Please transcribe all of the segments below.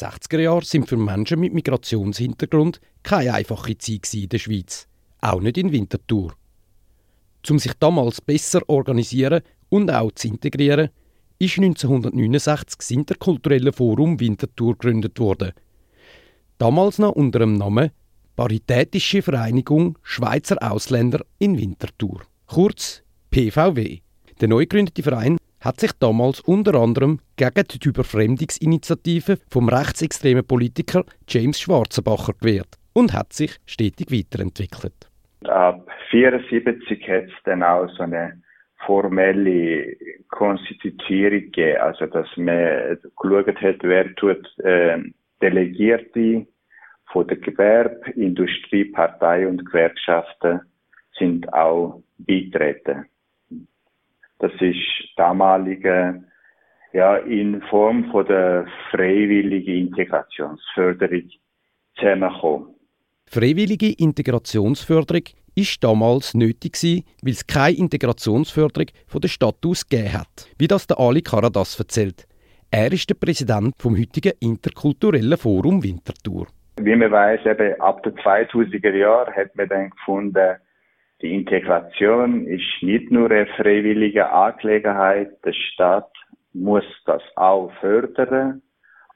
Die 60er Jahre sind für Menschen mit Migrationshintergrund keine einfache Zeit in der Schweiz, auch nicht in Winterthur. Um sich damals besser organisieren und auch zu integrieren, ist 1969 das Interkulturelle Forum Winterthur gegründet worden. Damals noch unter dem Namen Paritätische Vereinigung Schweizer Ausländer in Winterthur, kurz PVW. Der neu gegründete Verein hat sich damals unter anderem gegen die Überfremdungsinitiative vom rechtsextremen Politiker James Schwarzenbacher gewehrt und hat sich stetig weiterentwickelt. Ab 1974 hat es dann auch so eine formelle Konstituierung gegeben, also dass man geschaut hat, wer tut äh, Delegierte von der Gewerbe, Industrie, Partei und Gewerkschaften sind auch beitreten. Das ist damalige ja in Form von der freiwilligen Integrationsförderung zusammengekommen. Freiwillige Integrationsförderung ist damals nötig gewesen, weil es keine Integrationsförderung von der Stadt aus gegeben hat, wie das der Ali Karadas erzählt. Er ist der Präsident vom heutigen interkulturellen Forum Winterthur. Wie man weiß, eben ab den 2000er Jahren hat man dann gefunden, die Integration ist nicht nur eine freiwillige Angelegenheit. Der Staat muss das auch fördern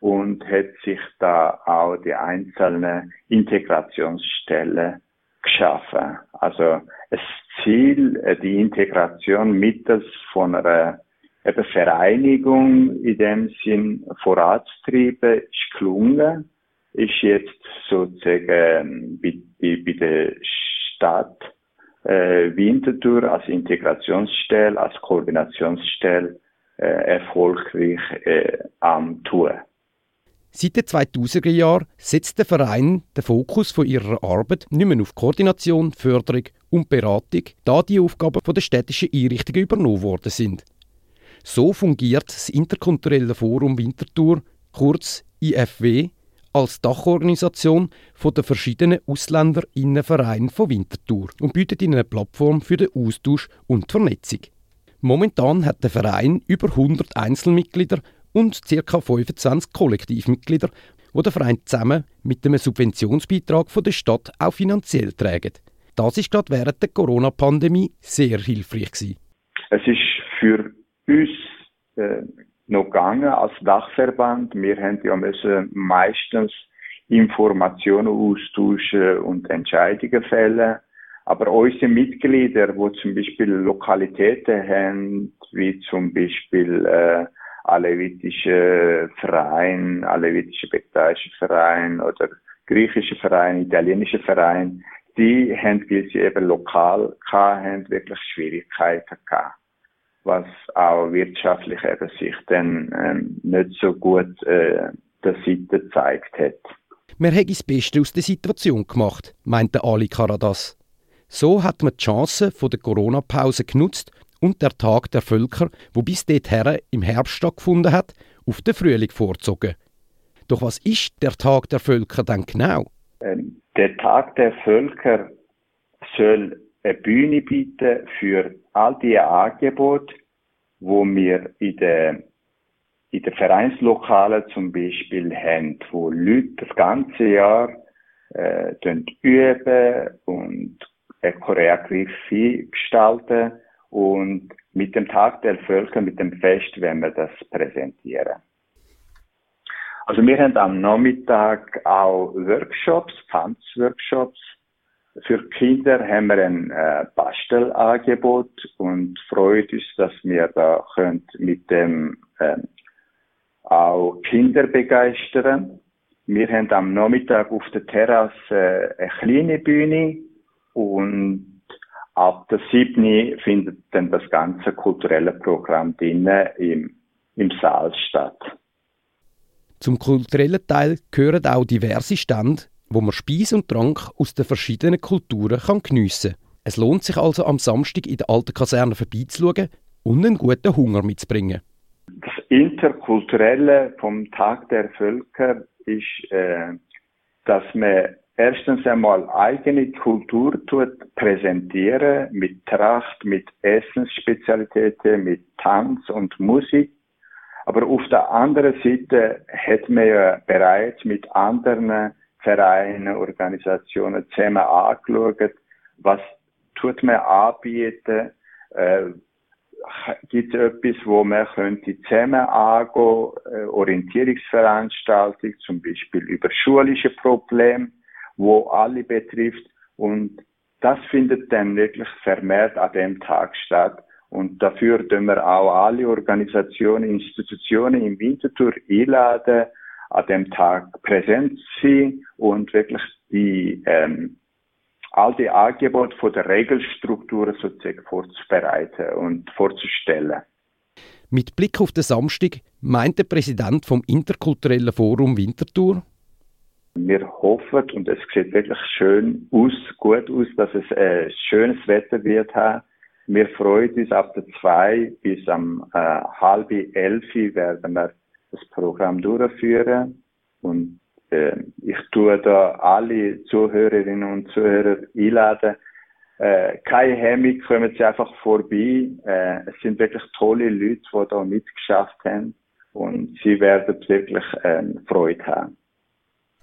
und hat sich da auch die einzelnen Integrationsstellen geschaffen. Also das Ziel, äh, die Integration mittels von einer eben Vereinigung in dem Sinn voranzutreiben, ist gelungen, ist jetzt sozusagen ähm, bei, bei der Stadt äh, Winterthur als Integrationsstelle, als Koordinationsstelle äh, erfolgreich äh, am tun. Seit den 2000er Jahren setzt der Verein den Fokus von ihrer Arbeit nicht mehr auf Koordination, Förderung und Beratung, da die Aufgaben von den städtischen Einrichtungen übernommen worden sind. So fungiert das Interkulturelle Forum Winterthur, kurz IFW, als Dachorganisation den verschiedenen Ausländerinnenvereinen von Winterthur und bietet ihnen eine Plattform für den Austausch und die Vernetzung. Momentan hat der Verein über 100 Einzelmitglieder und ca. 25 Kollektivmitglieder, wo der Verein zusammen mit einem Subventionsbeitrag von der Stadt auch finanziell tragen. Das ist gerade während der Corona-Pandemie sehr hilfreich gewesen. Es ist für uns äh, noch gegangen als Dachverband. Wir haben ja müssen meistens Informationen austauschen und Entscheidungen fällen. Aber unsere Mitglieder, die zum Beispiel Lokalitäten haben, wie zum Beispiel äh, alevitische Verein, alevitische bektaische Verein oder griechische Verein, italienische Verein, die haben, weil sie eben lokal hatten, wirklich Schwierigkeiten gehabt. Was auch wirtschaftlich eben sich dann ähm, nicht so gut äh, der Seite gezeigt hat. Man hat das Beste aus der Situation gemacht, meinte Ali Karadas. So hat man die Chance von der Corona-Pause genutzt und der Tag der Völker, wo bis dorthin im Herbst stattgefunden hat, auf den Frühling vorzogen. Doch was ist der Tag der Völker dann genau? Ähm, der Tag der Völker soll eine Bühne bieten für all die Angebote, wo wir in der in den Vereinslokalen zum Beispiel haben, wo Leute das ganze Jahr äh, üben und eine Choreografie gestalten und mit dem Tag der Völker, mit dem Fest, werden wir das präsentieren. Also wir haben am Nachmittag auch Workshops, Tanzworkshops. Für Kinder haben wir ein äh, Bastelangebot und freut uns, dass wir da könnt mit dem äh, auch Kinder begeistern. Wir haben am Nachmittag auf der Terrasse äh, eine kleine Bühne und Ab der 7. findet dann das ganze kulturelle Programm drinnen im, im Saal statt. Zum kulturellen Teil gehören auch diverse Stände, wo man Speis und Trank aus den verschiedenen Kulturen kann geniessen kann. Es lohnt sich also am Samstag in der alten Kaserne vorbeizuschauen und einen guten Hunger mitzubringen. Das Interkulturelle vom Tag der Völker ist, äh, dass man erstens einmal eigene Kultur tut präsentieren mit Tracht, mit Essensspezialitäten, mit Tanz und Musik, Aber auf der anderen Seite hat man ja bereits mit anderen Vereinen, Organisationen zusammen angeschaut, was tut man anbieten, äh, gibt es etwas, wo man könnte zusammen angehen, äh, Orientierungsveranstaltung, zum Beispiel über schulische Probleme, wo alle betrifft. Und das findet dann wirklich vermehrt an dem Tag statt. Und dafür tun wir auch alle Organisationen, Institutionen im Winterthur einladen, an dem Tag präsent sein und wirklich die ähm, all die Angebote von der Regelstruktur sozusagen vorzubereiten und vorzustellen. Mit Blick auf den Samstag meint der Präsident vom Interkulturellen Forum Winterthur. Wir hoffen, und es sieht wirklich schön aus, gut aus, dass es äh, schönes Wetter wird haben. Wir freuen uns ab der zwei bis am äh, halb elf werden wir das Programm durchführen und äh, ich tue da alle Zuhörerinnen und Zuhörer einladen. Äh, keine Hemmung, kommen Sie einfach vorbei. Äh, es sind wirklich tolle Leute, die da mitgeschafft haben und Sie werden wirklich ähm, Freude haben.